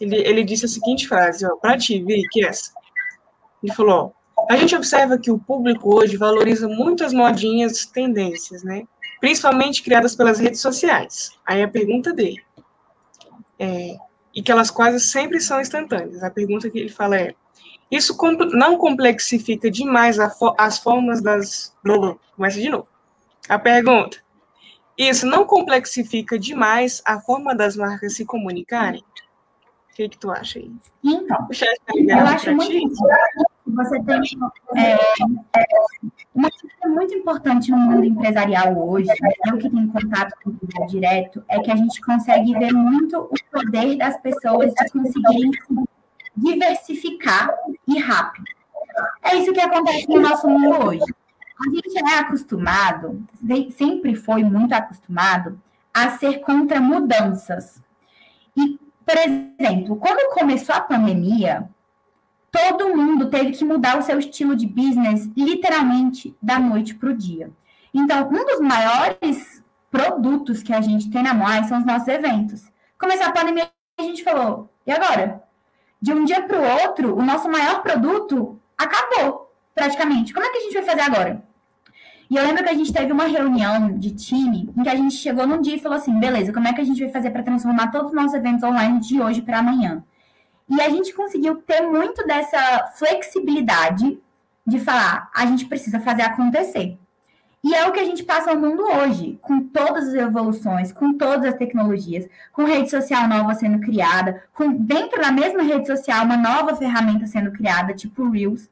ele, ele disse a seguinte frase, para ti, Vicky, essa. Ele falou, ó, a gente observa que o público hoje valoriza muito as modinhas tendências, né? Principalmente criadas pelas redes sociais. Aí a pergunta dele. É, e que elas quase sempre são instantâneas. A pergunta que ele fala é: isso não complexifica demais fo as formas das. Começa de novo. A pergunta: isso não complexifica demais a forma das marcas se comunicarem? que, que tu acha aí? Então, eu acho muito importante você tem é, é, uma coisa muito importante no mundo empresarial hoje, é o que tem contato com o direto, é que a gente consegue ver muito o poder das pessoas de conseguirem diversificar e rápido. É isso que acontece no nosso mundo hoje. A gente é acostumado, sempre foi muito acostumado, a ser contra mudanças. E por exemplo, quando começou a pandemia, todo mundo teve que mudar o seu estilo de business literalmente da noite para o dia. Então, um dos maiores produtos que a gente tem na mão são os nossos eventos. Começou a pandemia, a gente falou, e agora? De um dia para o outro, o nosso maior produto acabou, praticamente. Como é que a gente vai fazer agora? E eu lembro que a gente teve uma reunião de time em que a gente chegou num dia e falou assim: beleza, como é que a gente vai fazer para transformar todos os nossos eventos online de hoje para amanhã? E a gente conseguiu ter muito dessa flexibilidade de falar: a gente precisa fazer acontecer. E é o que a gente passa no mundo hoje, com todas as evoluções, com todas as tecnologias, com rede social nova sendo criada, com dentro da mesma rede social uma nova ferramenta sendo criada, tipo Reels.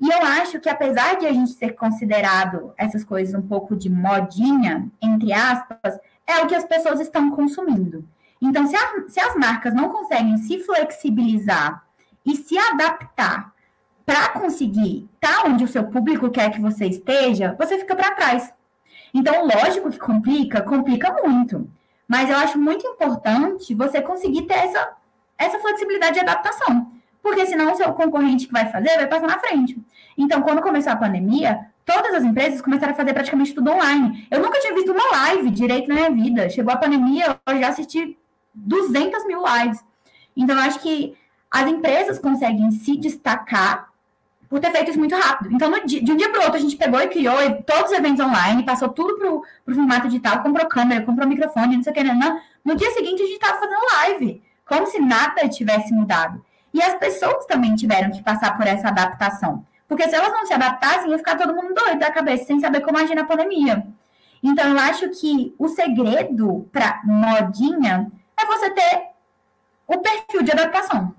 E eu acho que, apesar de a gente ser considerado essas coisas um pouco de modinha, entre aspas, é o que as pessoas estão consumindo. Então, se, a, se as marcas não conseguem se flexibilizar e se adaptar para conseguir estar tá onde o seu público quer que você esteja, você fica para trás. Então, lógico que complica, complica muito. Mas eu acho muito importante você conseguir ter essa, essa flexibilidade de adaptação porque senão o seu concorrente que vai fazer vai passar na frente. Então, quando começou a pandemia, todas as empresas começaram a fazer praticamente tudo online. Eu nunca tinha visto uma live direito na minha vida. Chegou a pandemia, eu já assisti 200 mil lives. Então, eu acho que as empresas conseguem se destacar por ter feito isso muito rápido. Então, de um dia para o outro, a gente pegou e criou todos os eventos online, passou tudo para o formato digital, comprou câmera, comprou microfone, não sei o que, não, não. No dia seguinte, a gente estava fazendo live, como se nada tivesse mudado. E as pessoas também tiveram que passar por essa adaptação. Porque se elas não se adaptassem, ia ficar todo mundo doido da cabeça, sem saber como agir na pandemia. Então, eu acho que o segredo para modinha é você ter o perfil de adaptação.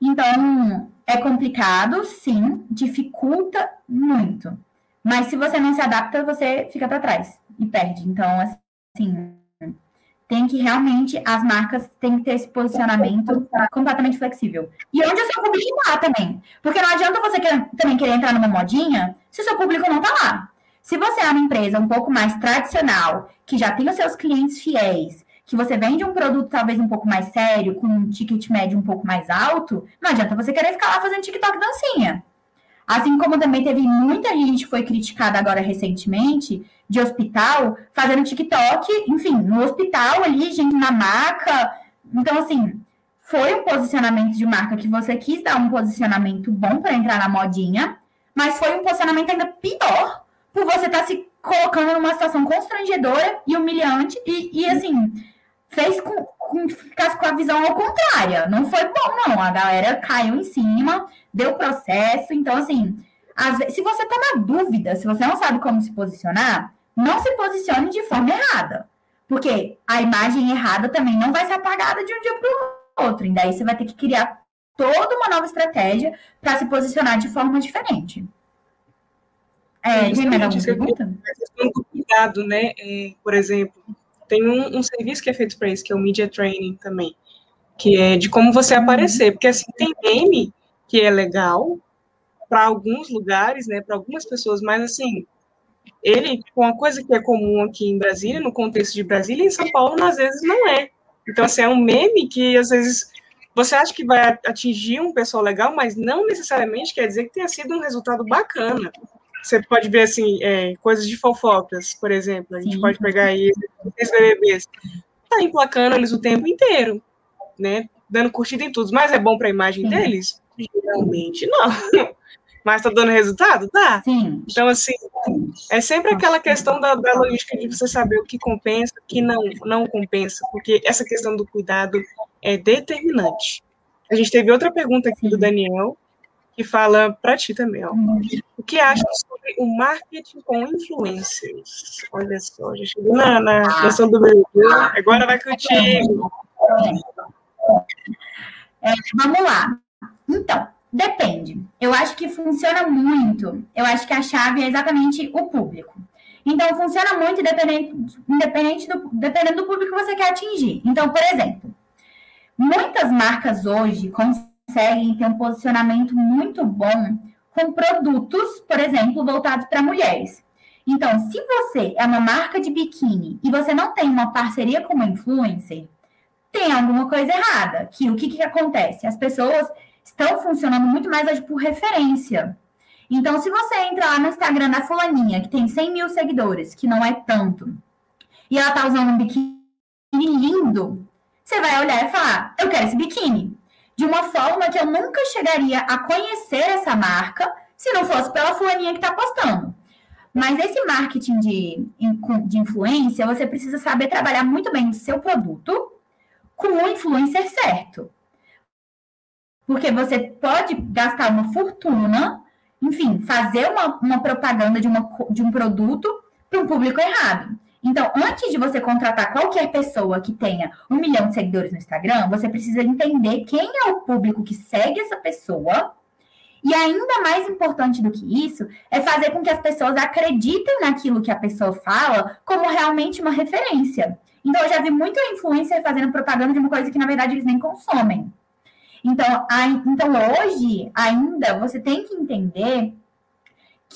Então, é complicado, sim, dificulta muito. Mas se você não se adapta, você fica para trás e perde. Então, assim, tem que realmente, as marcas têm que ter esse posicionamento completamente flexível. E onde o seu público está também. Porque não adianta você quer, também querer entrar numa modinha se o seu público não está lá. Se você é uma empresa um pouco mais tradicional, que já tem os seus clientes fiéis, que você vende um produto talvez um pouco mais sério, com um ticket médio um pouco mais alto, não adianta você querer ficar lá fazendo TikTok dancinha. Assim como também teve muita gente que foi criticada agora recentemente de hospital, fazendo TikTok, enfim, no hospital ali, gente na maca. Então, assim, foi um posicionamento de marca que você quis dar um posicionamento bom para entrar na modinha, mas foi um posicionamento ainda pior por você estar tá se colocando numa situação constrangedora e humilhante e, e assim, fez com, com, ficasse com a visão ao contrária. Não foi bom, não. A galera caiu em cima, deu processo. Então, assim, vezes, se você tá na dúvida, se você não sabe como se posicionar, não se posicione de forma errada. Porque a imagem errada também não vai ser apagada de um dia para o outro. E daí você vai ter que criar toda uma nova estratégia para se posicionar de forma diferente. É, tem mais alguma pergunta? Cuidado, né? É, por exemplo, tem um, um serviço que é feito para isso, que é o Media Training também, que é de como você aparecer, porque assim, tem meme que é legal para alguns lugares, né, para algumas pessoas, mas assim, ele, com uma coisa que é comum aqui em Brasília, no contexto de Brasília, em São Paulo, às vezes não é. Então, assim, é um meme que, às vezes, você acha que vai atingir um pessoal legal, mas não necessariamente quer dizer que tenha sido um resultado bacana. Você pode ver, assim, é, coisas de fofocas, por exemplo. A gente Sim. pode pegar aí esses BBBs. Tá emplacando eles o tempo inteiro, né? Dando curtida em tudo. Mas é bom para a imagem Sim. deles? Geralmente não. Mas tá dando resultado? Tá. Sim. Então, assim, é sempre aquela questão da, da logística de você saber o que compensa, o que não, não compensa, porque essa questão do cuidado é determinante. A gente teve outra pergunta aqui do Daniel, que fala para ti também, ó. Uhum. O que acha sobre o marketing com influencers? Olha só, já chegou na, na noção do meu. Agora vai contigo. É, vamos lá. Então, depende. Eu acho que funciona muito. Eu acho que a chave é exatamente o público. Então, funciona muito independente, independente do, dependendo do público que você quer atingir. Então, por exemplo, muitas marcas hoje conseguem conseguem ter um posicionamento muito bom com produtos, por exemplo, voltados para mulheres. Então, se você é uma marca de biquíni e você não tem uma parceria com uma influencer, tem alguma coisa errada. Que o que, que acontece? As pessoas estão funcionando muito mais hoje por referência. Então, se você entra lá no Instagram da fulaninha, que tem 100 mil seguidores, que não é tanto, e ela tá usando um biquíni lindo, você vai olhar e falar, eu quero esse biquíni de uma forma que eu nunca chegaria a conhecer essa marca se não fosse pela fulaninha que está postando. Mas esse marketing de, de influência, você precisa saber trabalhar muito bem o seu produto com o influencer certo. Porque você pode gastar uma fortuna, enfim, fazer uma, uma propaganda de, uma, de um produto para um público errado. Então, antes de você contratar qualquer pessoa que tenha um milhão de seguidores no Instagram, você precisa entender quem é o público que segue essa pessoa. E ainda mais importante do que isso, é fazer com que as pessoas acreditem naquilo que a pessoa fala como realmente uma referência. Então, eu já vi muito influencer fazendo propaganda de uma coisa que, na verdade, eles nem consomem. Então, a, então hoje, ainda, você tem que entender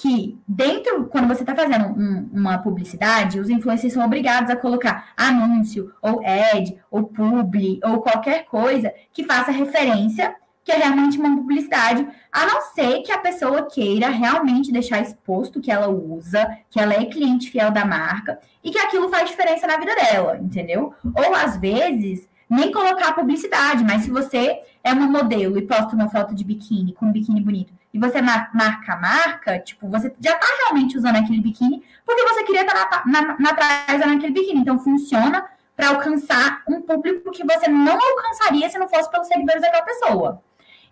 que dentro, quando você está fazendo um, uma publicidade, os influencers são obrigados a colocar anúncio, ou ad, ou publi, ou qualquer coisa que faça referência que é realmente uma publicidade, a não ser que a pessoa queira realmente deixar exposto que ela usa, que ela é cliente fiel da marca e que aquilo faz diferença na vida dela, entendeu? Ou às vezes nem colocar publicidade, mas se você é uma modelo e posta uma foto de biquíni, com um biquíni bonito, e você marca a marca, tipo, você já está realmente usando aquele biquíni porque você queria estar na, na, na trás naquele biquíni. Então, funciona para alcançar um público que você não alcançaria se não fosse pelos seguidores daquela pessoa.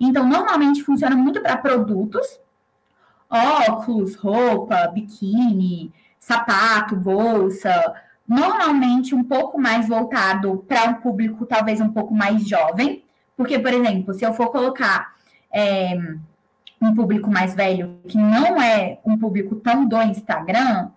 Então, normalmente funciona muito para produtos, óculos, roupa, biquíni, sapato, bolsa, normalmente um pouco mais voltado para um público talvez um pouco mais jovem, porque, por exemplo, se eu for colocar é, um público mais velho, que não é um público tão do Instagram,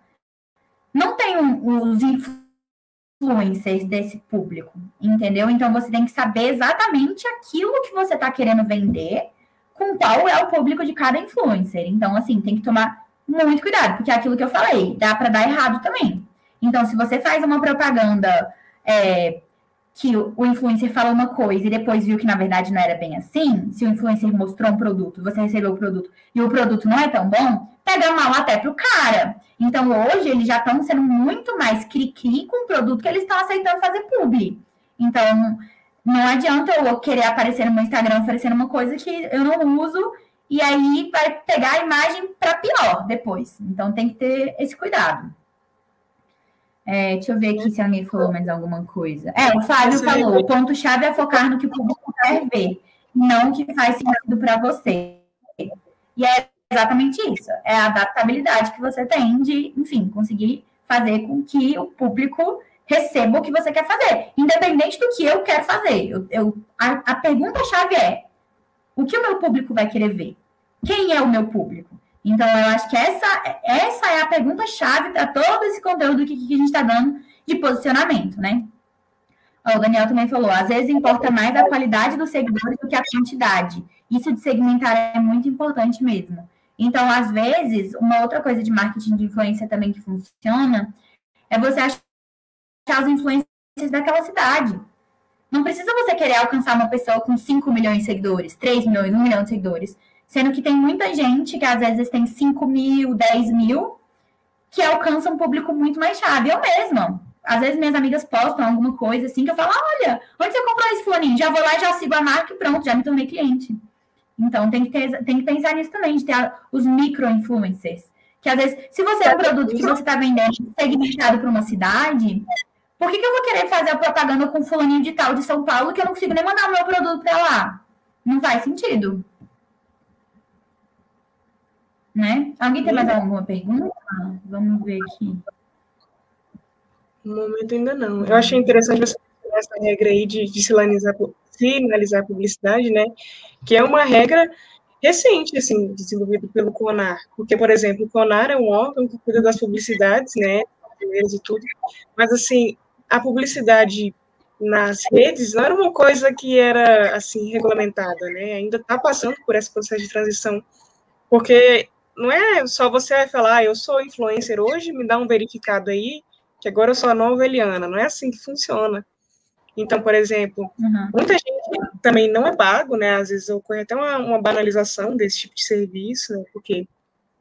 não tem um, os influencers desse público, entendeu? Então você tem que saber exatamente aquilo que você está querendo vender com qual é o público de cada influencer. Então, assim, tem que tomar muito cuidado, porque é aquilo que eu falei, dá para dar errado também. Então, se você faz uma propaganda é, que o influencer falou uma coisa e depois viu que na verdade não era bem assim, se o influencer mostrou um produto, você recebeu o produto e o produto não é tão bom, pega mal até pro cara. Então, hoje, eles já estão sendo muito mais cri-cri com o produto que eles estão aceitando fazer publi. Então, não adianta eu querer aparecer no meu Instagram oferecendo uma coisa que eu não uso e aí vai pegar a imagem para pior depois. Então, tem que ter esse cuidado. É, deixa eu ver aqui se alguém falou mais alguma coisa. É, o Fábio falou: o ponto-chave é focar no que o público quer ver, não o que faz sentido para você. E é exatamente isso: é a adaptabilidade que você tem de, enfim, conseguir fazer com que o público receba o que você quer fazer, independente do que eu quero fazer. Eu, eu a, a pergunta-chave é: o que o meu público vai querer ver? Quem é o meu público? Então, eu acho que essa, essa é a pergunta-chave para todo esse conteúdo que, que a gente está dando de posicionamento, né? O Daniel também falou, às vezes importa mais a qualidade dos seguidores do que a quantidade. Isso de segmentar é muito importante mesmo. Então, às vezes, uma outra coisa de marketing de influência também que funciona é você achar os influencers daquela cidade. Não precisa você querer alcançar uma pessoa com 5 milhões de seguidores, 3 milhões, 1 milhão de seguidores. Sendo que tem muita gente que às vezes tem 5 mil, 10 mil, que alcança um público muito mais chave. Eu mesma. Às vezes minhas amigas postam alguma coisa assim que eu falo: olha, onde você comprou esse fulaninho? Já vou lá, já sigo a marca e pronto, já me tornei cliente. Então tem que, ter, tem que pensar nisso também, de ter os micro-influencers. Que às vezes, se você é um produto que você está vendendo segmentado para uma cidade, por que, que eu vou querer fazer a propaganda com fulaninho de tal de São Paulo que eu não consigo nem mandar o meu produto para lá? Não faz sentido. Né? Alguém tem mais alguma pergunta? Vamos ver aqui. No momento ainda não. Eu achei interessante essa regra aí de, de sinalizar, sinalizar a publicidade, né? Que é uma regra recente, assim, desenvolvida pelo CONAR. Porque, por exemplo, o CONAR é um órgão que cuida das publicidades, né? E tudo. Mas, assim, a publicidade nas redes não era uma coisa que era, assim, regulamentada, né? Ainda está passando por esse processo de transição. Porque não é só você falar, ah, eu sou influencer hoje, me dá um verificado aí, que agora eu sou a nova Eliana. Não é assim que funciona. Então, por exemplo, uhum. muita gente também não é pago, né? Às vezes ocorre até uma, uma banalização desse tipo de serviço, né? Porque,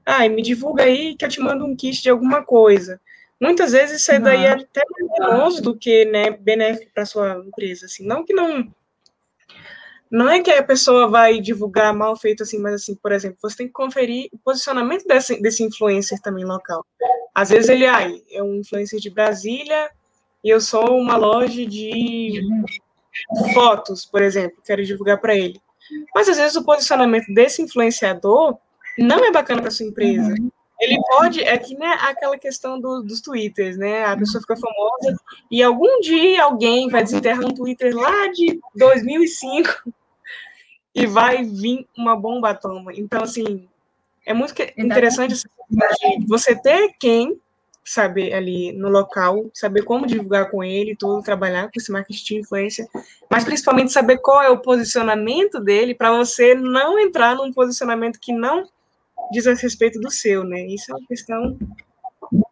ah, me divulga aí que eu te mando um kit de alguma coisa. Muitas vezes isso daí uhum. é até mais danoso do que né, benéfico para sua empresa. Assim. Não que não não é que a pessoa vai divulgar mal feito assim, mas assim, por exemplo, você tem que conferir o posicionamento desse, desse influencer também local. Às vezes ele ai, é um influencer de Brasília e eu sou uma loja de fotos, por exemplo, quero divulgar para ele. Mas às vezes o posicionamento desse influenciador não é bacana para sua empresa. Uhum. Ele pode, é que né, aquela questão do, dos twitters, né? A pessoa fica famosa e algum dia alguém vai desenterrar um Twitter lá de 2005 e vai vir uma bomba atômica. Então, assim, é muito interessante você ter quem saber ali no local, saber como divulgar com ele, todo trabalhar com esse marketing de influência, mas principalmente saber qual é o posicionamento dele para você não entrar num posicionamento que não diz a respeito do seu, né? Isso é uma questão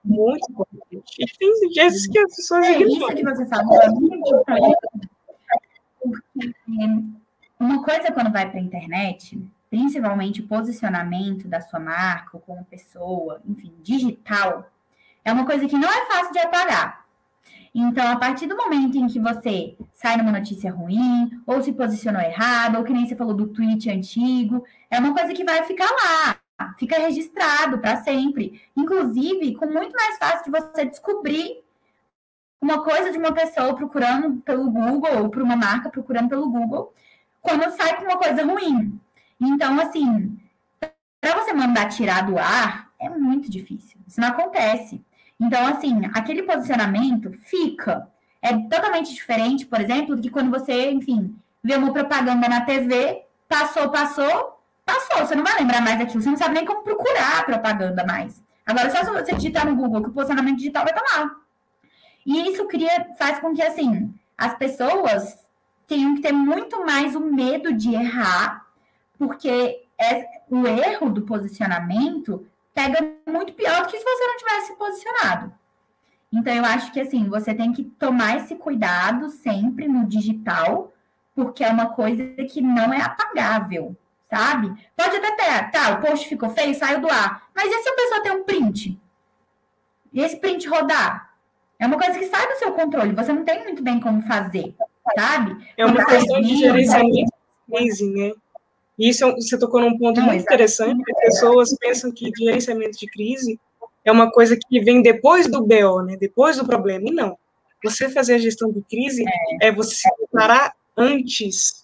muito importante. E tem vezes que as pessoas. É isso que você falou é muito importante. Uma coisa quando vai para a internet, principalmente o posicionamento da sua marca, como pessoa, enfim, digital, é uma coisa que não é fácil de apagar. Então, a partir do momento em que você sai numa notícia ruim, ou se posicionou errado, ou que nem você falou do tweet antigo, é uma coisa que vai ficar lá, fica registrado para sempre. Inclusive, com muito mais fácil de você descobrir uma coisa de uma pessoa procurando pelo Google, ou para uma marca procurando pelo Google, quando sai com uma coisa ruim. Então, assim, para você mandar tirar do ar, é muito difícil. Isso não acontece. Então, assim, aquele posicionamento fica. É totalmente diferente, por exemplo, que quando você, enfim, vê uma propaganda na TV, passou, passou, passou. Você não vai lembrar mais daquilo. Você não sabe nem como procurar propaganda mais. Agora, só se você digitar no Google que o posicionamento digital vai estar lá. E isso cria, faz com que, assim, as pessoas tenham que ter muito mais o medo de errar, porque é, o erro do posicionamento pega muito pior do que se você não tivesse posicionado. Então, eu acho que, assim, você tem que tomar esse cuidado sempre no digital, porque é uma coisa que não é apagável, sabe? Pode até ter, tá, o post ficou feio, saiu do ar. Mas e se a pessoa tem um print? E esse print rodar? É uma coisa que sai do seu controle, você não tem muito bem como fazer, sabe? É uma questão de gerenciamento crise, né? Isso é você tocou num ponto não, muito interessante, as pessoas pensam que gerenciamento de crise é uma coisa que vem depois do BO, né? Depois do problema. E não. Você fazer a gestão de crise é, é você se preparar antes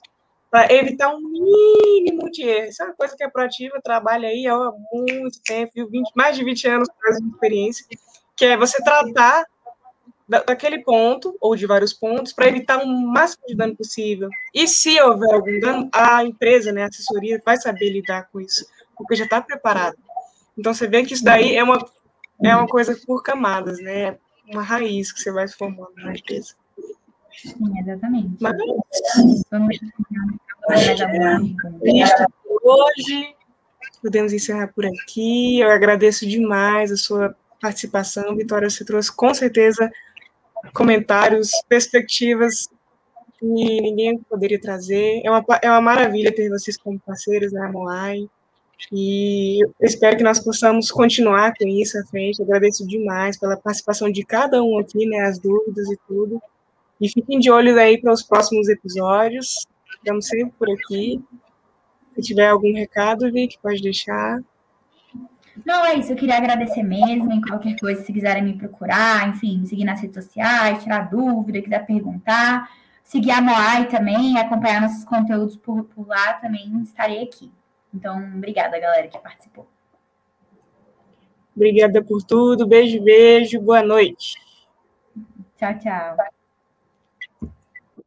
para evitar um mínimo de erro. Isso é uma coisa que a Proativa trabalha aí há muito tempo, 20, mais de 20 anos de experiência, que é você tratar daquele ponto, ou de vários pontos, para evitar o máximo de dano possível. E se houver algum dano, a empresa, né, a assessoria, vai saber lidar com isso, porque já está preparado. Então, você vê que isso daí é uma, é uma coisa por camadas, né? Uma raiz que você vai formando na empresa. Sim, exatamente. Mas, hoje, podemos encerrar por aqui. Eu agradeço demais a sua participação, Vitória. Você trouxe com certeza comentários, perspectivas que ninguém poderia trazer. É uma, é uma maravilha ter vocês como parceiros na Moai. E eu espero que nós possamos continuar com isso à frente. Eu agradeço demais pela participação de cada um aqui, né, as dúvidas e tudo. E fiquem de olho aí para os próximos episódios. Estamos sempre por aqui. Se tiver algum recado, Vic, pode deixar. Não, é isso. Eu queria agradecer mesmo. Em qualquer coisa, se quiserem me procurar, enfim, seguir nas redes sociais, tirar dúvida, quiser perguntar. Seguir a Moai também, acompanhar nossos conteúdos por, por lá também, estarei aqui. Então, obrigada, galera, que participou. Obrigada por tudo. Beijo, beijo. Boa noite. Tchau, tchau.